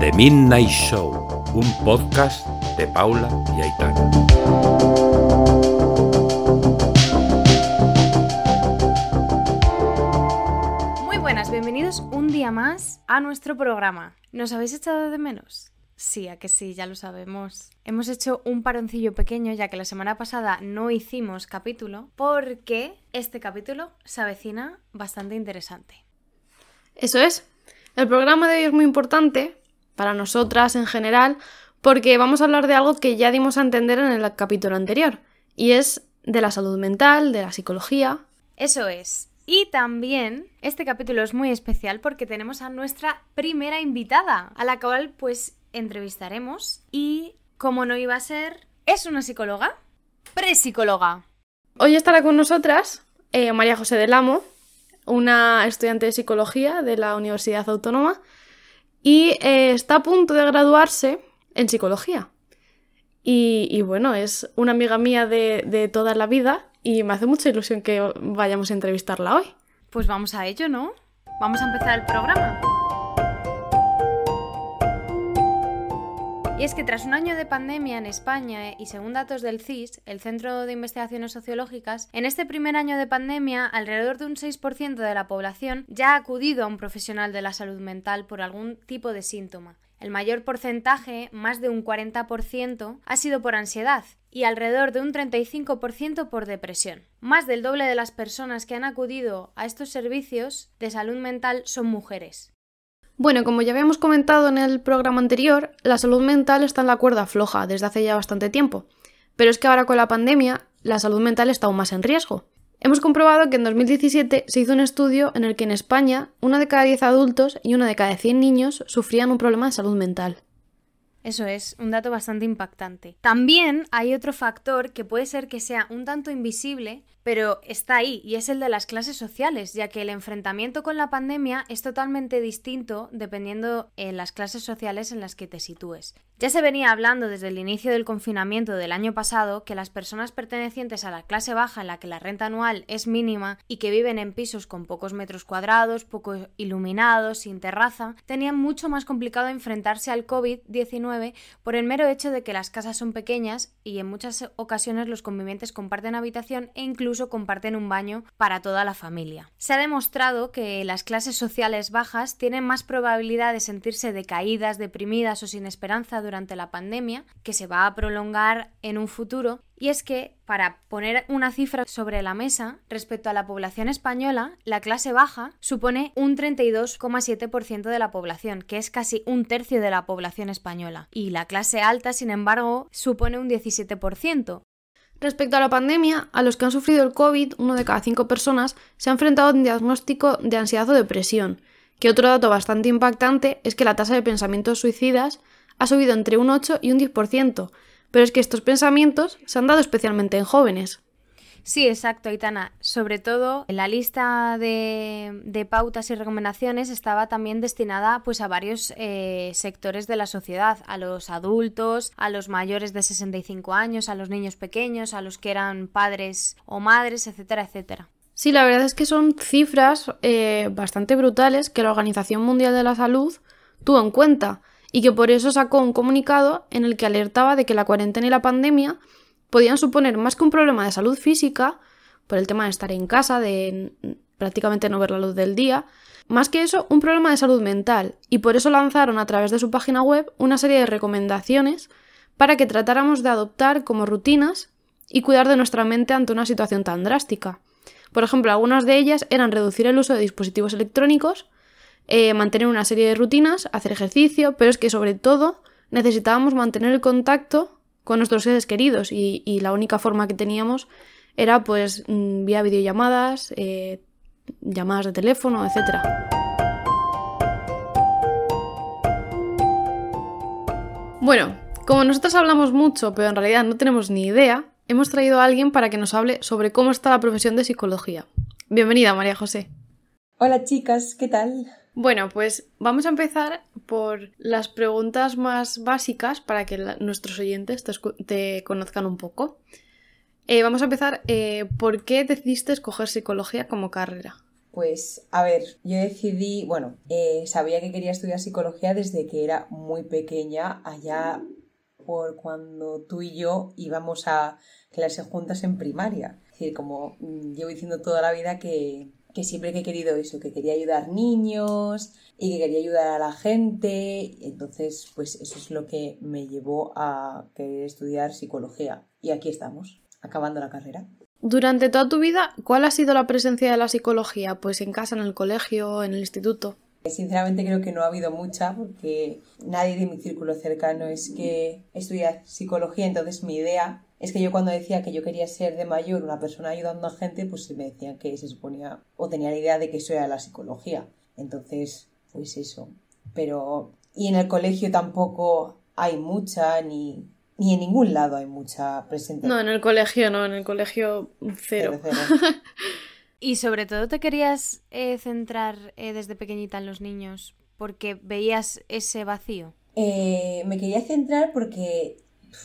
The Midnight Show, un podcast de Paula y Aitana. Muy buenas, bienvenidos un día más a nuestro programa. ¿Nos habéis echado de menos? Sí, a que sí, ya lo sabemos. Hemos hecho un paroncillo pequeño ya que la semana pasada no hicimos capítulo porque este capítulo se avecina bastante interesante. Eso es. El programa de hoy es muy importante para nosotras en general, porque vamos a hablar de algo que ya dimos a entender en el capítulo anterior, y es de la salud mental, de la psicología. Eso es. Y también este capítulo es muy especial porque tenemos a nuestra primera invitada, a la cual pues entrevistaremos y como no iba a ser, es una psicóloga, psicóloga Hoy estará con nosotras eh, María José del Amo, una estudiante de psicología de la Universidad Autónoma y eh, está a punto de graduarse en psicología. Y, bueno, es una amiga mía de, de toda la vida y me hace mucha ilusión que vayamos a entrevistarla hoy. Pues vamos a ello, ¿no? Vamos a empezar el programa. Y es que tras un año de pandemia en España y según datos del CIS, el Centro de Investigaciones Sociológicas, en este primer año de pandemia alrededor de un 6% de la población ya ha acudido a un profesional de la salud mental por algún tipo de síntoma. El mayor porcentaje, más de un 40%, ha sido por ansiedad y alrededor de un 35% por depresión. Más del doble de las personas que han acudido a estos servicios de salud mental son mujeres. Bueno, como ya habíamos comentado en el programa anterior, la salud mental está en la cuerda floja desde hace ya bastante tiempo. Pero es que ahora con la pandemia, la salud mental está aún más en riesgo. Hemos comprobado que en 2017 se hizo un estudio en el que en España una de cada 10 adultos y una de cada 100 niños sufrían un problema de salud mental. Eso es, un dato bastante impactante. También hay otro factor que puede ser que sea un tanto invisible, pero está ahí y es el de las clases sociales, ya que el enfrentamiento con la pandemia es totalmente distinto dependiendo en las clases sociales en las que te sitúes. Ya se venía hablando desde el inicio del confinamiento del año pasado que las personas pertenecientes a la clase baja en la que la renta anual es mínima y que viven en pisos con pocos metros cuadrados, poco iluminados, sin terraza, tenían mucho más complicado enfrentarse al COVID-19 por el mero hecho de que las casas son pequeñas y en muchas ocasiones los convivientes comparten habitación e incluso comparten un baño para toda la familia. Se ha demostrado que las clases sociales bajas tienen más probabilidad de sentirse decaídas, deprimidas o sin esperanza durante la pandemia, que se va a prolongar en un futuro, y es que, para poner una cifra sobre la mesa, respecto a la población española, la clase baja supone un 32,7% de la población, que es casi un tercio de la población española, y la clase alta, sin embargo, supone un 17%. Respecto a la pandemia, a los que han sufrido el COVID, uno de cada cinco personas se ha enfrentado a un diagnóstico de ansiedad o depresión, que otro dato bastante impactante es que la tasa de pensamientos suicidas ha subido entre un 8 y un 10%, pero es que estos pensamientos se han dado especialmente en jóvenes. Sí, exacto, Aitana. Sobre todo, la lista de, pautas y recomendaciones estaba también destinada pues, a varios eh, sectores de la sociedad, a los adultos, a los mayores de 65 años, a los niños pequeños, a los que eran padres o madres, etcétera, etcétera. Sí, la verdad es que son cifras eh, bastante brutales que la Organización Mundial de la Salud tuvo en cuenta y que por eso sacó un comunicado en el que alertaba de que la cuarentena y la pandemia podían suponer más que un problema de salud física, por el tema de estar en casa, de prácticamente no ver la luz del día, más que eso, un problema de salud mental, y por eso lanzaron a través de su página web una serie de recomendaciones para que tratáramos de adoptar como rutinas y cuidar de nuestra mente ante una situación tan drástica. Por ejemplo, algunas de ellas eran reducir el uso de dispositivos electrónicos, eh, mantener una serie de rutinas, hacer ejercicio, pero es que sobre todo necesitábamos mantener el contacto con nuestros seres queridos y, la única forma que teníamos era pues mm, vía videollamadas, eh, llamadas de teléfono, etc. Bueno, como nosotros hablamos mucho, pero en realidad no tenemos ni idea, hemos traído a alguien para que nos hable sobre cómo está la profesión de psicología. Bienvenida, María José. Hola chicas, ¿qué tal? Bueno, pues vamos a empezar por las preguntas más básicas para que nuestros oyentes te, conozcan un poco. Eh, vamos a empezar. eh, ¿Por qué decidiste escoger psicología como carrera? Pues, a ver, yo decidí, bueno, eh, sabía que quería estudiar psicología desde que era muy pequeña, allá por cuando tú y yo íbamos a clase juntas en primaria. Es decir, como mm, llevo diciendo toda la vida que, que siempre que he querido eso, que quería ayudar niños y que quería ayudar a la gente. Entonces, pues eso es lo que me llevó a querer estudiar psicología. Y aquí estamos, acabando la carrera. Durante toda tu vida, ¿cuál ha sido la presencia de la psicología? Pues en casa, en el colegio, en el instituto. Sinceramente creo que no ha habido mucha porque nadie de mi círculo cercano es que estudia psicología, entonces mi idea es que yo cuando decía que yo quería ser de mayor una persona ayudando a gente, pues me decían que se suponía o tenía la idea de que eso era la psicología. Entonces, pues eso. Pero, y en el colegio tampoco hay mucha, ni, ni en ningún lado hay mucha presente. No, en el colegio no, en el colegio cero. Cero, cero. Y sobre todo te querías eh, centrar eh, desde pequeñita en los niños porque veías ese vacío. Eh, me quería centrar porque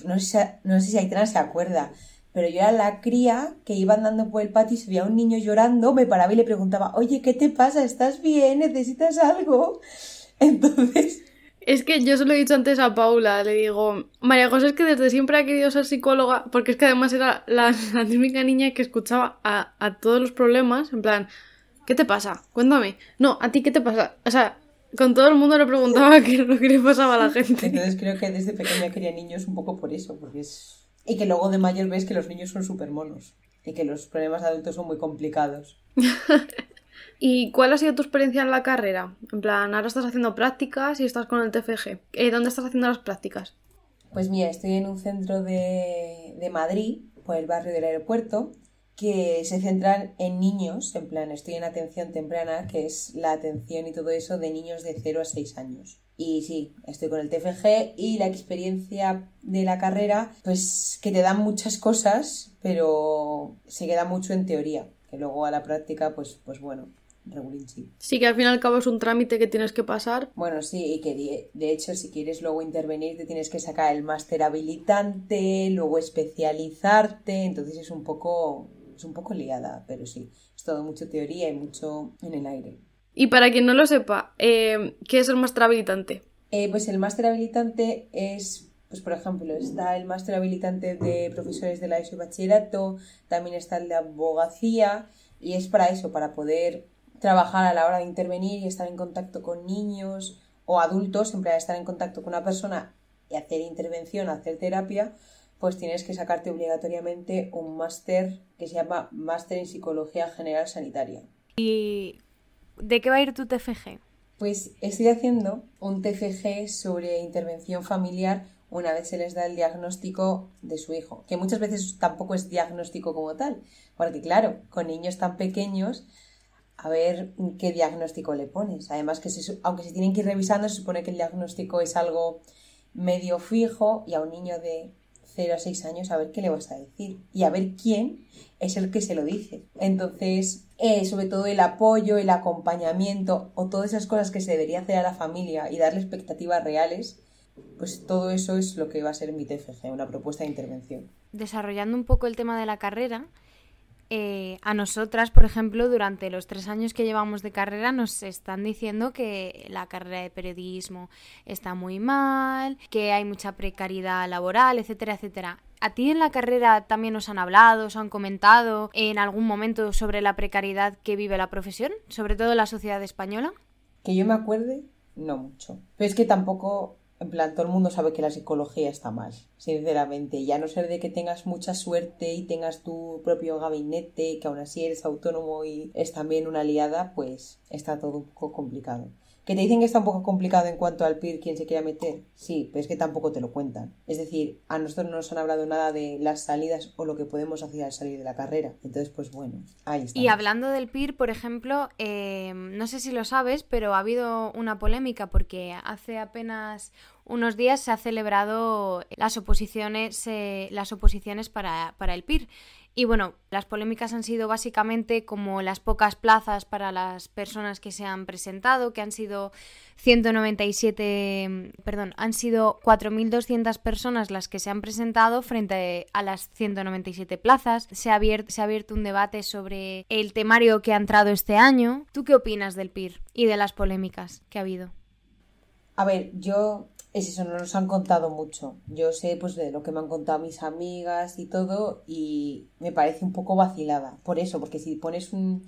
no sé, si, no sé si Aitana se acuerda, pero yo era la cría que iba andando por el patio y se un niño llorando, me paraba y le preguntaba, oye, ¿qué te pasa? ¿Estás bien? ¿Necesitas algo? Entonces, Es que yo se lo he dicho antes a Paula, le digo, María José es que desde siempre ha querido ser psicóloga, porque es que además era la, la niña que escuchaba a, a todos los problemas, en plan, ¿qué te pasa? Cuéntame. No, ¿a ti qué te pasa? O sea, con todo el mundo le preguntaba qué era lo que le pasaba a la gente. entonces creo que desde pequeña quería niños un poco por eso, porque es... Y que luego de mayor ves que los niños son súper monos y que los problemas de adultos son muy complicados. ¿Y cuál ha sido tu experiencia en la carrera? En plan, ahora estás haciendo prácticas y estás con el TFG. Eh, ¿Dónde estás haciendo las prácticas? Pues mira, estoy en un centro de, de Madrid, por el barrio del aeropuerto, que se centran en niños, en plan, estoy en atención temprana, que es la atención y todo eso de niños de 0 a 6 años. Y sí, estoy con el TFG y la experiencia de la carrera, pues que te dan muchas cosas, pero se queda mucho en teoría, que luego a la práctica, pues, pues bueno, sí. Sí, que al fin y al cabo es un trámite que tienes que pasar. Bueno, sí, y que de hecho si quieres luego intervenir te tienes que sacar el máster habilitante, luego especializarte, entonces es un poco es un poco liada, pero sí, es todo mucho teoría y mucho en el aire. Y para quien no lo sepa, eh, ¿qué es el máster habilitante? Eh, pues el máster habilitante es, pues por ejemplo, está el máster habilitante de profesores de la ESO y bachillerato, también está el de abogacía, y es para eso, para poder trabajar a la hora de intervenir y estar en contacto con niños o adultos, plan estar en contacto con una persona y hacer intervención, hacer terapia, pues tienes que sacarte obligatoriamente un máster que se llama Máster en Psicología General Sanitaria. ¿Y de qué va a ir tu TFG? Pues estoy haciendo un TFG sobre intervención familiar una vez se les da el diagnóstico de su hijo, que muchas veces tampoco es diagnóstico como tal, porque claro, con niños tan pequeños, a ver qué diagnóstico le pones. Además que se aunque se tienen que ir revisando, se supone que el diagnóstico es algo medio fijo y a un niño de 0 a 6 años a ver qué le vas a decir y a ver quién es el que se lo dice. Entonces, eh, sobre todo el apoyo, el acompañamiento o todas esas cosas que se debería hacer a la familia y darle expectativas reales, pues todo eso es lo que va a ser mi TFG, una propuesta de intervención. Desarrollando un poco el tema de la carrera, eh, a nosotras, por ejemplo, durante los tres años que llevamos de carrera nos están diciendo que la carrera de periodismo está muy mal, que hay mucha precariedad laboral, etcétera, etcétera. ¿A ti en la carrera también os han hablado, os han comentado en algún momento sobre la precariedad que vive la profesión, sobre todo la sociedad española? Que yo me acuerde, no mucho. Pero es que tampoco, en plan, todo el mundo sabe que la psicología está mal, sinceramente. Y a no ser de que tengas mucha suerte y tengas tu propio gabinete, que aún así eres autónomo y es también una aliada, pues está todo un poco complicado. ¿Que te dicen que está un poco complicado en cuanto al PIR, quien se quiera meter? Sí, pero es que tampoco te lo cuentan. Es decir, a nosotros no nos han hablado nada de las salidas o lo que podemos hacer al salir de la carrera. Entonces, pues bueno, ahí está. Y hablando del PIR, por ejemplo, eh, no sé si lo sabes, pero ha habido una polémica porque hace apenas unos días se ha celebrado las oposiciones, eh, las oposiciones para, para el PIR. Y bueno, las polémicas han sido básicamente como las pocas plazas para las personas que se han presentado, que han sido 197, perdón, han sido 4.200 personas las que se han presentado frente a las 197 plazas. Se ha, abierto, se ha abierto un debate sobre el temario que ha entrado este año. ¿Tú qué opinas del PIR y de las polémicas que ha habido? A ver, yo es eso, no nos han contado mucho. Yo sé pues de lo que me han contado mis amigas y todo y me parece un poco vacilada. Por eso, porque si pones un...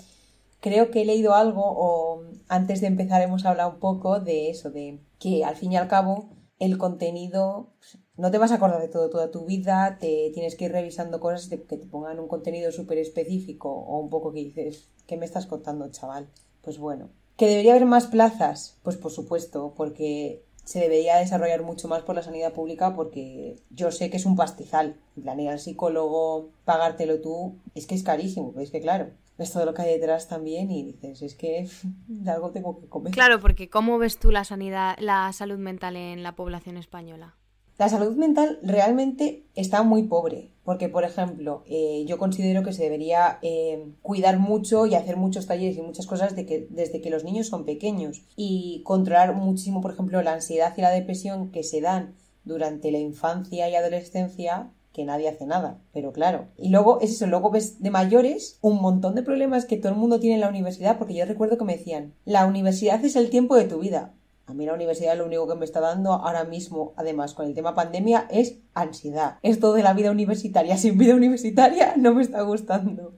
Creo que he leído algo o antes de empezar hemos hablado un poco de eso, de que al fin y al cabo el contenido no te vas a acordar de todo toda tu vida, te tienes que ir revisando cosas que te pongan un contenido súper específico o un poco que dices, ¿qué me estás contando, chaval? Pues bueno. ¿Que debería haber más plazas? Pues por supuesto, porque se debería desarrollar mucho más por la sanidad pública porque yo sé que es un pastizal. En plan, psicólogo, pagártelo tú, es que es carísimo. Es que claro, ves todo lo que hay detrás también y dices, es que de algo tengo que comer. Claro, porque ¿cómo ves tú la sanidad, la salud mental en la población española? La salud mental realmente está muy pobre, porque por ejemplo, eh, yo considero que se debería eh, cuidar mucho y hacer muchos talleres y muchas cosas desde que los niños son pequeños y controlar muchísimo, por ejemplo, la ansiedad y la depresión que se dan durante la infancia y adolescencia que nadie hace nada, pero claro. Y luego es eso, luego ves de mayores un montón de problemas que todo el mundo tiene en la universidad, porque yo recuerdo que me decían, la universidad es el tiempo de tu vida. A mí la universidad lo único que me está dando ahora mismo, además con el tema pandemia, es ansiedad. Esto de la vida universitaria sin vida universitaria no me está gustando.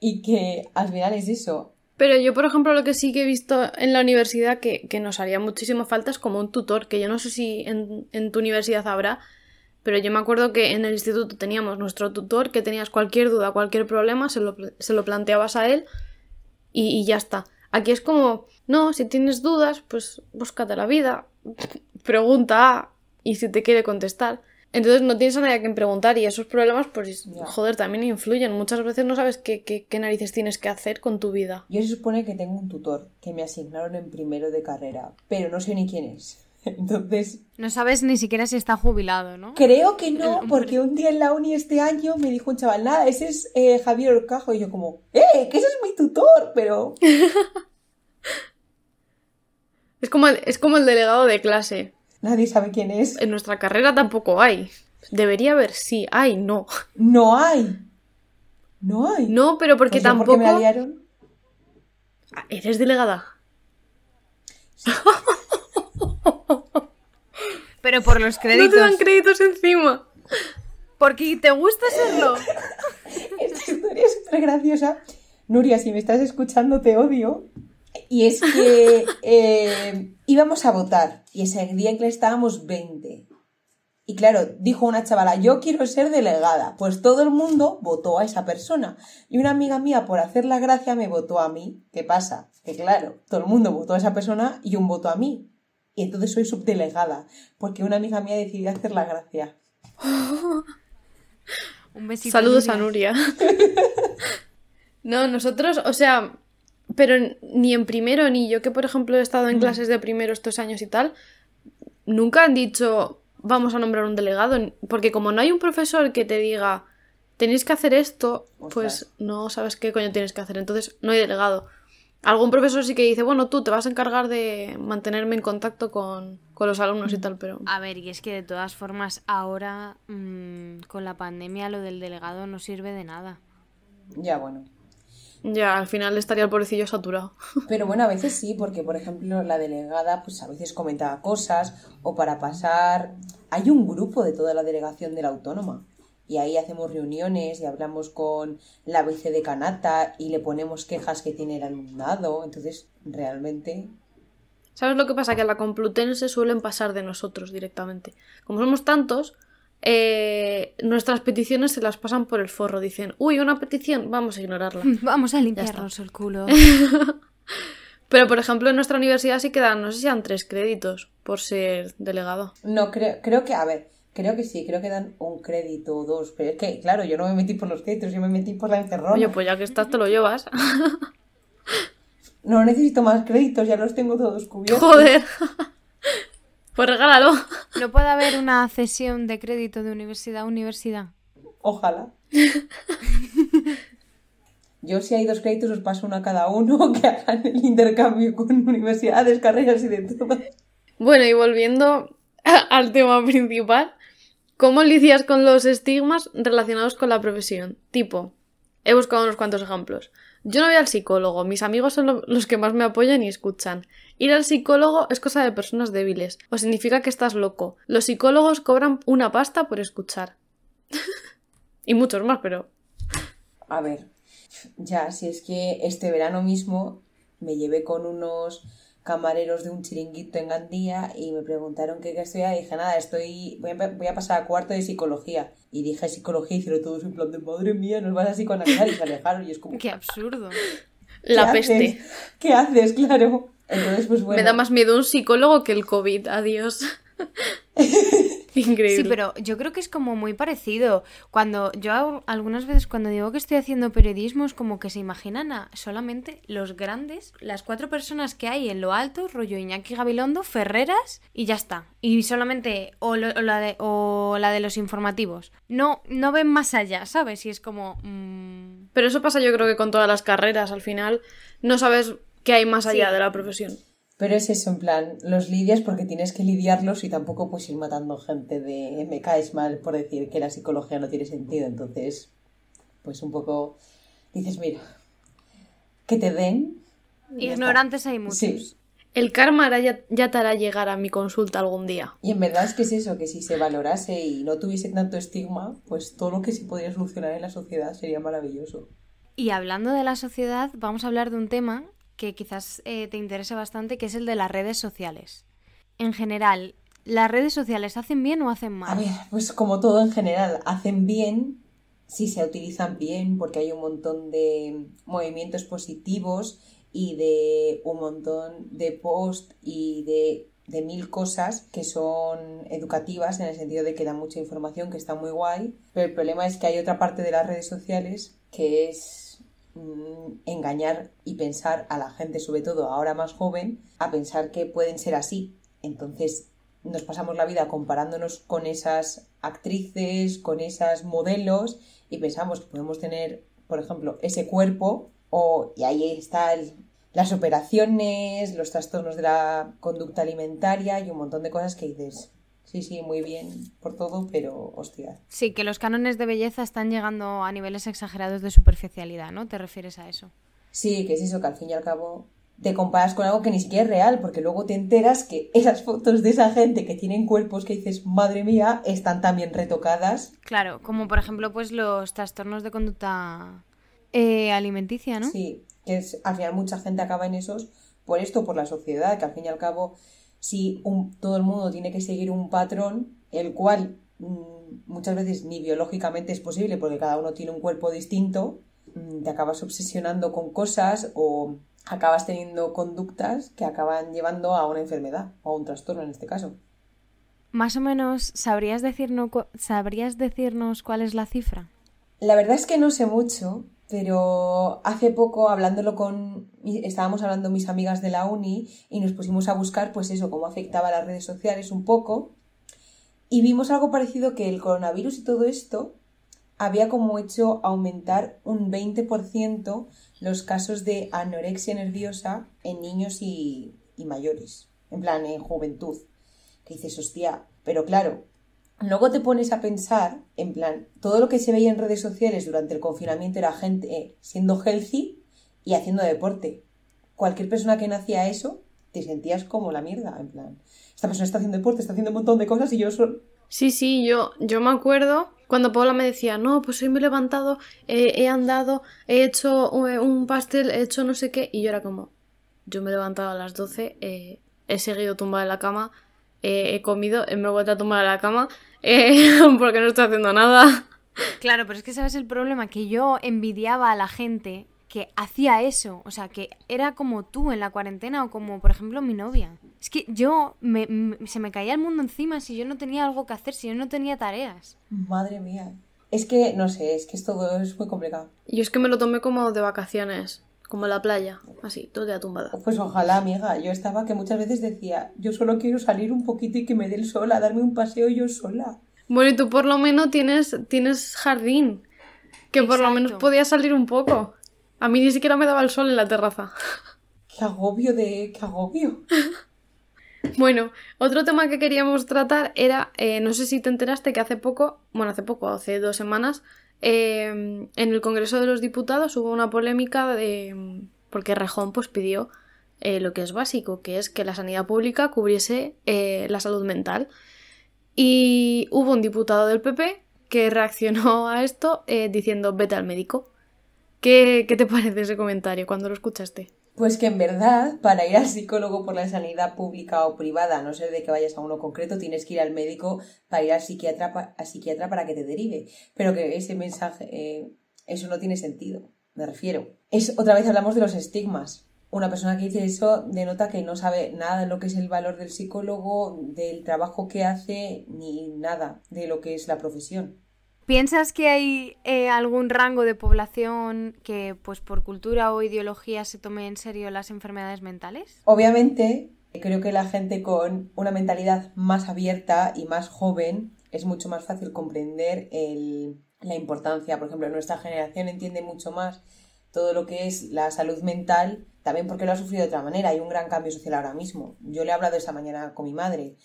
Y que al final es eso. Pero yo, por ejemplo, lo que sí que he visto en la universidad que, nos haría muchísimo falta es como un tutor, que yo no sé si en, tu universidad habrá, pero yo me acuerdo que en el instituto teníamos nuestro tutor, que tenías cualquier duda, cualquier problema, se lo, planteabas a él y ya está. Aquí es como, no, si tienes dudas, pues búscate la vida, pregunta y si te quiere contestar. Entonces no tienes a nadie a quien preguntar y esos problemas, pues, joder, también influyen. Muchas veces no sabes qué, qué, narices tienes que hacer con tu vida. Yo se supone que tengo un tutor que me asignaron en primero de carrera, pero no sé ni quién es. Entonces... No sabes ni siquiera si está jubilado, ¿no? Creo que no, porque un día en la uni este año me dijo un chaval, nada, ese es eh, Javier Orcajo. Y yo como, ¡eh! Que ese es mi tutor, pero... es, como el, es como el delegado de clase. Nadie sabe quién es. En nuestra carrera tampoco hay. Debería haber, sí, hay, no. No hay. No hay. No, pero porque tampoco... ¿Por qué me aliaron? Ah, ¿Eres delegada? Pero por los créditos. No te dan créditos encima. Porque te gusta serlo. Esta historia es súper graciosa. Nuria, si me estás escuchando, te odio. Y es que eh, íbamos a votar. Y ese día en que estábamos 20. Y claro, dijo una chavala, yo quiero ser delegada. Pues todo el mundo votó a esa persona. Y una amiga mía, por hacer la gracia, me votó a mí. ¿Qué pasa? Que claro, todo el mundo votó a esa persona y un voto a mí. Y entonces soy subdelegada, porque una amiga mía decidió hacer la gracia. Un besito. Saludos a Nuria. no, nosotros, o sea, pero ni en primero ni yo que por ejemplo he estado en mm. clases de primero estos años y tal, nunca han dicho vamos a nombrar un delegado, porque como no hay un profesor que te diga tenéis que hacer esto, pues no sabes qué coño tienes que hacer, entonces no hay delegado. Algún profesor sí que dice, bueno, tú te vas a encargar de mantenerme en contacto con, los alumnos y tal, pero... A ver, y es que de todas formas ahora mm, con la pandemia lo del delegado no sirve de nada. Ya, bueno. Ya, al final estaría el pobrecillo saturado. Pero bueno, a veces sí, porque por ejemplo la delegada pues a veces comentaba cosas o para pasar... Hay un grupo de toda la delegación de la autónoma y ahí hacemos reuniones y hablamos con la vicedecanata y le ponemos quejas que tiene el alumnado. Entonces, realmente... ¿Sabes lo que pasa? Que a la Complutense suelen pasar de nosotros directamente. Como somos tantos, eh, nuestras peticiones se las pasan por el forro. Dicen, uy, una petición, vamos a ignorarla. Vamos a limpiarnos el culo. Pero, por ejemplo, en nuestra universidad sí quedan, no sé si dan tres créditos por ser delegado. No, creo, creo que, a ver, Creo que sí, creo que dan un crédito o dos. Pero es que, claro, yo no me metí por los créditos, yo me metí por la encerrona. Oye, pues ya que estás, te lo llevas. no necesito más créditos, ya los tengo todos cubiertos. Joder. Pues regálalo. ¿No puede haber una cesión de crédito de universidad a universidad? Ojalá. Yo si hay dos créditos os paso uno a cada uno que hagan el intercambio con universidades, carreras y de todo. Bueno, y volviendo al tema principal, ¿cómo lidias con los estigmas relacionados con la profesión? Tipo, he buscado unos cuantos ejemplos. Yo no voy al psicólogo, mis amigos son los que más me apoyan y escuchan. Ir al psicólogo es cosa de personas débiles, o significa que estás loco. Los psicólogos cobran una pasta por escuchar. y muchos más, pero... A ver, ya, si es que este verano mismo me llevé con unos camareros de un chiringuito en Gandía y me preguntaron qué, qué estudiaba y dije, nada, estoy, voy a, voy a, pasar a cuarto de psicología. Y dije psicología y hicieron todos en plan de, madre mía, nos vas a psicoanalizar y se alejaron y es como... ¡Qué absurdo! La peste. ¿Qué haces? Claro. Entonces, pues bueno. Me da más miedo un psicólogo que el COVID, adiós. Increíble. Sí, pero yo creo que es como muy parecido. Cuando yo algunas veces cuando digo que estoy haciendo periodismo es como que se imaginan a solamente los grandes, las cuatro personas que hay en lo alto, rollo Iñaki Gabilondo, Ferreras y ya está. Y solamente o, lo, o la, de, o la de los informativos. No, no ven más allá, ¿sabes? Y es como... Mmm... Pero eso pasa yo creo que con todas las carreras. Al final no sabes qué hay más allá Sí. de la profesión. Pero es eso, en plan, los lidias porque tienes que lidiarlos y tampoco puedes ir matando gente de me caes mal por decir que la psicología no tiene sentido. Entonces, pues un poco dices, mira, que te den. Ignorantes hay muchos. Sí. El karma ya, ya te hará llegar a mi consulta algún día. Y en verdad es que es eso, que si se valorase y no tuviese tanto estigma, pues todo lo que se podría solucionar en la sociedad sería maravilloso. Y hablando de la sociedad, vamos a hablar de un tema que quizás eh, te interese bastante, que es el de las redes sociales. En general, ¿las redes sociales hacen bien o hacen mal? A ver, pues como todo en general, hacen bien si se utilizan bien, porque hay un montón de movimientos positivos y de un montón de post y de, de mil cosas que son educativas en el sentido de que dan mucha información, que está muy guay. Pero el problema es que hay otra parte de las redes sociales que es engañar y pensar a la gente, sobre todo ahora más joven, a pensar que pueden ser así. Entonces nos pasamos la vida comparándonos con esas actrices, con esas modelos y pensamos que podemos tener, por ejemplo, ese cuerpo o, y ahí están las operaciones, los trastornos de la conducta alimentaria y un montón de cosas que dices, sí, sí, muy bien por todo, pero hostia. Sí, que los cánones de belleza están llegando a niveles exagerados de superficialidad, ¿no? ¿Te refieres a eso? Sí, que es eso, que al fin y al cabo te comparas con algo que ni siquiera es real, porque luego te enteras que esas fotos de esa gente que tienen cuerpos que dices, madre mía, están también retocadas. Claro, como por ejemplo, pues los trastornos de conducta eh, alimenticia, ¿no? Sí, que es, al final mucha gente acaba en esos por esto, por la sociedad, que al fin y al cabo, si un- todo el mundo tiene que seguir un patrón, el cual mm, muchas veces ni biológicamente es posible, porque cada uno tiene un cuerpo distinto, mm, te acabas obsesionando con cosas o acabas teniendo conductas que acaban llevando a una enfermedad o a un trastorno en este caso. Más o menos, ¿sabrías decirnos, ¿sabrías decirnos cuál es la cifra? La verdad es que no sé mucho, pero hace poco hablándolo con, estábamos hablando mis amigas de la uni y nos pusimos a buscar pues eso, cómo afectaba a las redes sociales un poco y vimos algo parecido que el coronavirus y todo esto había como hecho aumentar un 20% los casos de anorexia nerviosa en niños y, y mayores, en plan en juventud. Que dices, hostia, pero claro, Luego te pones a pensar, en plan, todo lo que se veía en redes sociales durante el confinamiento era gente eh, siendo healthy y haciendo deporte. Cualquier persona que no hacía eso, te sentías como la mierda, en plan, esta persona está haciendo deporte, está haciendo un montón de cosas y yo solo... Sí, sí, yo, yo me acuerdo cuando Paula me decía, no, pues hoy me he levantado, eh, he andado, he hecho eh, un pastel, he hecho no sé qué, y yo era como, yo me he levantado a las 12, eh, he seguido tumbada en la cama, eh, he comido, eh, me he vuelto a tumbar a la cama, eh, porque no estoy haciendo nada. Claro, pero es que sabes el problema, que yo envidiaba a la gente que hacía eso, o sea, que era como tú en la cuarentena o como por ejemplo mi novia. Es que yo me- me- se me caía el mundo encima si yo no tenía algo que hacer, si yo no tenía tareas. Madre mía. Es que, no sé, es que es todo es muy complicado. Yo es que me lo tomé como de vacaciones, como la playa, así, todo día tumbada. Pues ojalá, amiga. Yo estaba que muchas veces decía, yo solo quiero salir un poquito y que me dé el sol a darme un paseo yo sola. Bueno, y tú por lo menos tienes, tienes jardín, que por lo menos podías salir un poco. A mí ni siquiera me daba el sol en la terraza. Qué agobio de... qué agobio. Bueno, otro tema que queríamos tratar era, eh, no sé si te enteraste que hace poco, bueno, hace poco, hace dos semanas, eh, en el Congreso de los Diputados hubo una polémica de, porque Rejón pues pidió eh, lo que es básico, que es que la sanidad pública cubriese eh, la salud mental. Y hubo un diputado del PP que reaccionó a esto eh, diciendo vete al médico. ¿Qué, ¿Qué te parece ese comentario cuando lo escuchaste? Pues que en verdad, para ir al psicólogo por la sanidad pública o privada, a no ser de que vayas a uno concreto, tienes que ir al médico para ir al psiquiatra, al psiquiatra para que te derive. Pero que ese mensaje, eh, eso no tiene sentido, me refiero. Es, otra vez hablamos de los estigmas. Una persona que dice eso denota que no sabe nada de lo que es el valor del psicólogo, del trabajo que hace, ni nada de lo que es la profesión. ¿Piensas que hay eh, algún rango de población que, pues por cultura o ideología, se tome en serio las enfermedades mentales? Obviamente, creo que la gente con una mentalidad más abierta y más joven es mucho más fácil comprender la importancia. Por ejemplo, nuestra generación entiende mucho más todo lo que es la salud mental, también porque lo ha sufrido de otra manera. Hay un gran cambio social ahora mismo. Yo le he hablado esta mañana con mi madre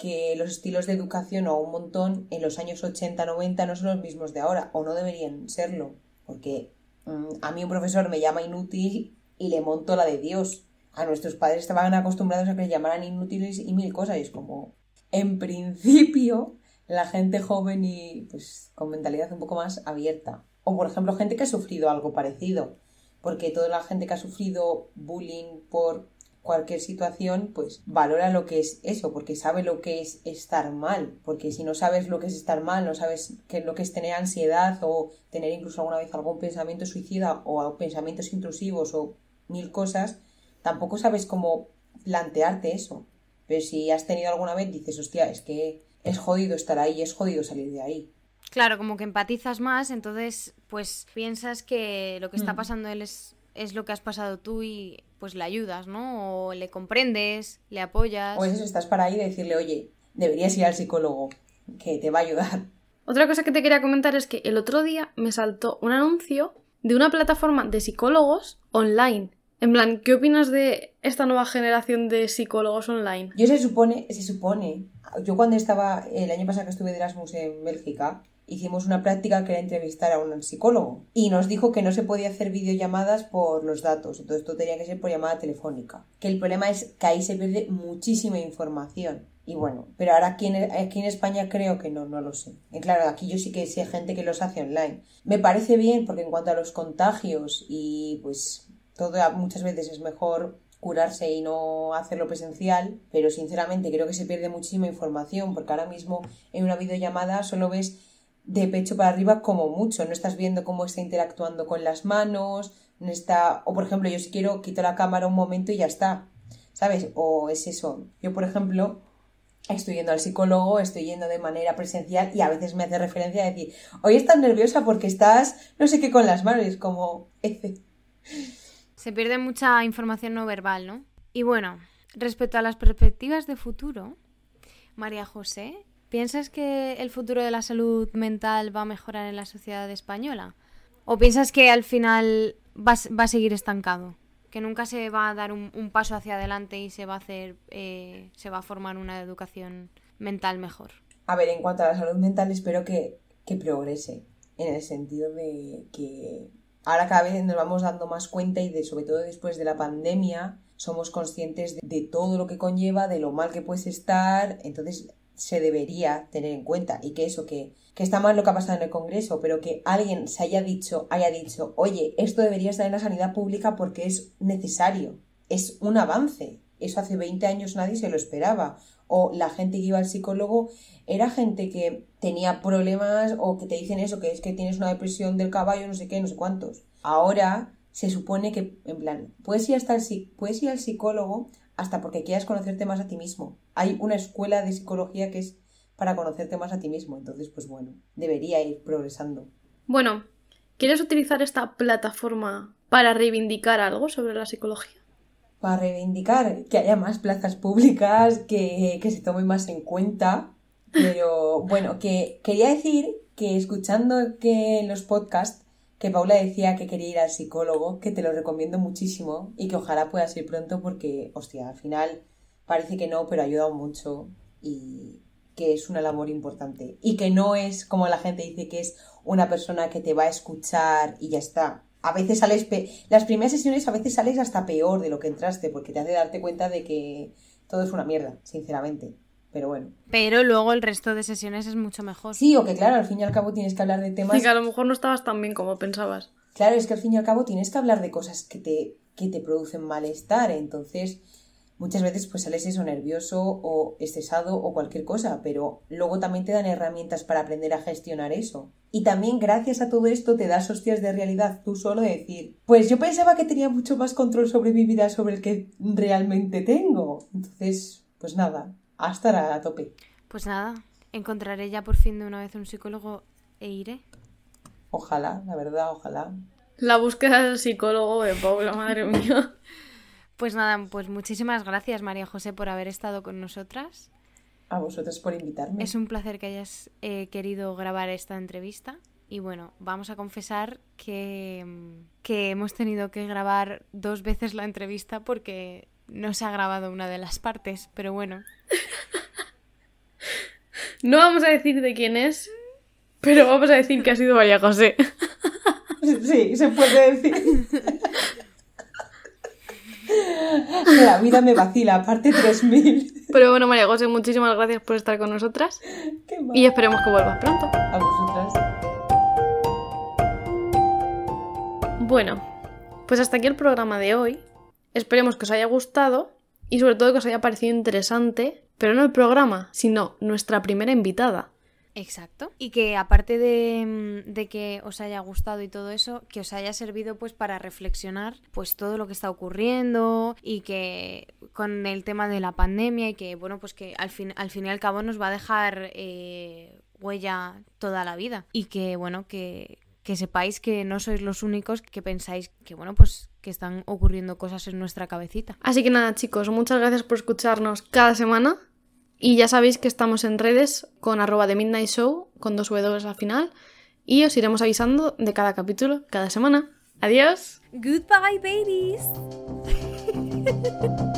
que los estilos de educación o un montón en los años 80-90 no son los mismos de ahora, o no deberían serlo, porque mm, a mí un profesor me llama inútil y le monto la de Dios. A nuestros padres estaban acostumbrados a que les llamaran inútiles y mil cosas, y es como, en principio, la gente joven y pues con mentalidad un poco más abierta. O por ejemplo, gente que ha sufrido algo parecido, porque toda la gente que ha sufrido bullying por cualquier situación, pues valora lo que es eso, porque sabe lo que es estar mal, porque si no sabes lo que es estar mal, no sabes qué es lo que es tener ansiedad o tener incluso alguna vez algún pensamiento suicida o pensamientos intrusivos o mil cosas, tampoco sabes cómo plantearte eso. Pero si has tenido alguna vez, dices, hostia, es que es jodido estar ahí, es jodido salir de ahí. Claro, como que empatizas más, entonces pues piensas que lo que está Mm. pasando él es, es lo que has pasado tú y pues le ayudas, ¿no? O le comprendes, le apoyas. O es eso, estás para ahí de decirle, oye, deberías ir al psicólogo, que te va a ayudar. Otra cosa que te quería comentar es que el otro día me saltó un anuncio de una plataforma de psicólogos online. En plan, ¿qué opinas de esta nueva generación de psicólogos online? Yo se supone, se supone, yo cuando estaba, el año pasado que estuve de Erasmus en Bélgica, hicimos una práctica que era entrevistar a un psicólogo y nos dijo que no se podía hacer videollamadas por los datos, entonces todo tenía que ser por llamada telefónica. Que el problema es que ahí se pierde muchísima información. Y bueno, pero ahora aquí en, aquí en España creo que no, no lo sé. Y claro, aquí yo sí que sé gente que los hace online. Me parece bien porque en cuanto a los contagios y pues todo muchas veces es mejor curarse y no hacerlo presencial, pero sinceramente creo que se pierde muchísima información porque ahora mismo en una videollamada solo ves de pecho para arriba como mucho, no estás viendo cómo está interactuando con las manos, no está, o por ejemplo, yo si quiero quito la cámara un momento y ya está, ¿sabes? O es eso. Yo, por ejemplo, estoy yendo al psicólogo, estoy yendo de manera presencial y a veces me hace referencia a decir, hoy estás nerviosa porque estás no sé qué con las manos, es como. Se pierde mucha información no verbal, ¿no? Y bueno, respecto a las perspectivas de futuro, María José, ¿piensas que el futuro de la salud mental va a mejorar en la sociedad española? ¿O piensas que al final va, va a seguir estancado? Que nunca se va a dar un, paso hacia adelante y se va a hacer, eh, se va a formar una educación mental mejor. A ver, en cuanto a la salud mental, espero que, que progrese, en el sentido de que ahora cada vez nos vamos dando más cuenta y de sobre todo después de la pandemia somos conscientes de, de todo lo que conlleva, de lo mal que puedes estar, entonces se debería tener en cuenta y que eso, que, que está mal lo que ha pasado en el Congreso, pero que alguien se haya dicho, haya dicho, oye, esto debería estar en la sanidad pública porque es necesario, es un avance. Eso hace 20 años nadie se lo esperaba. O la gente que iba al psicólogo era gente que tenía problemas o que te dicen eso, que es que tienes una depresión del caballo, no sé qué, no sé cuántos. Ahora se supone que, en plan, puedes ir, hasta el, puedes ir al psicólogo hasta porque quieras conocerte más a ti mismo. Hay una escuela de psicología que es para conocerte más a ti mismo. Entonces, pues bueno, debería ir progresando. Bueno, ¿quieres utilizar esta plataforma para reivindicar algo sobre la psicología? Para reivindicar que haya más plazas públicas, que, que se tome más en cuenta Pero bueno, que quería decir que escuchando que los podcasts que Paula decía que quería ir al psicólogo, que te lo recomiendo muchísimo y que ojalá puedas ir pronto porque, hostia, al final parece que no, pero ha ayudado mucho y que es una labor importante. Y que no es como la gente dice que es una persona que te va a escuchar y ya está. A veces sales, las primeras sesiones a veces sales hasta peor de lo que entraste porque te hace darte cuenta de que todo es una mierda, sinceramente. Pero bueno. Pero luego el resto de sesiones es mucho mejor. Sí, o que claro, al fin y al cabo tienes que hablar de temas. Y que a lo mejor no estabas tan bien como pensabas. Claro, es que al fin y al cabo tienes que hablar de cosas que te, que te producen malestar. Entonces, muchas veces pues sales eso nervioso o estresado o cualquier cosa, pero luego también te dan herramientas para aprender a gestionar eso. Y también gracias a todo esto te das hostias de realidad tú solo de decir, pues yo pensaba que tenía mucho más control sobre mi vida sobre el que realmente tengo. Entonces, pues nada, hasta a tope. Pues nada, encontraré ya por fin de una vez un psicólogo e iré. Ojalá, la verdad, ojalá. La búsqueda del psicólogo de Paula, madre mía. Pues nada, pues muchísimas gracias María José por haber estado con nosotras. A vosotras por invitarme. Es un placer que hayas eh, querido grabar esta entrevista. Y bueno, vamos a confesar que, que hemos tenido que grabar dos veces la entrevista porque no se ha grabado una de las partes, pero bueno. No vamos a decir de quién es, pero vamos a decir que ha sido María José. Sí, se puede decir. La vida me vacila, parte 3000. Pero bueno, María José, muchísimas gracias por estar con nosotras. y esperemos que vuelvas pronto. A vosotras. Bueno, pues hasta aquí el programa de hoy. Esperemos que os haya gustado y sobre todo que os haya parecido interesante, pero no el programa, sino nuestra primera invitada. Exacto. Y que aparte de, de, que os haya gustado y todo eso, que os haya servido pues para reflexionar pues todo lo que está ocurriendo y que con el tema de la pandemia y que bueno pues que al fin, al fin y al cabo nos va a dejar eh, huella toda la vida y que bueno que, que sepáis que no sois los únicos que pensáis que bueno pues que están ocurriendo cosas en nuestra cabecita. Así que nada, chicos, muchas gracias por escucharnos cada semana. Y ya sabéis que estamos en redes con arroba de Midnight Show, con dos W al final. Y os iremos avisando de cada capítulo cada semana. Adiós. Goodbye, babies.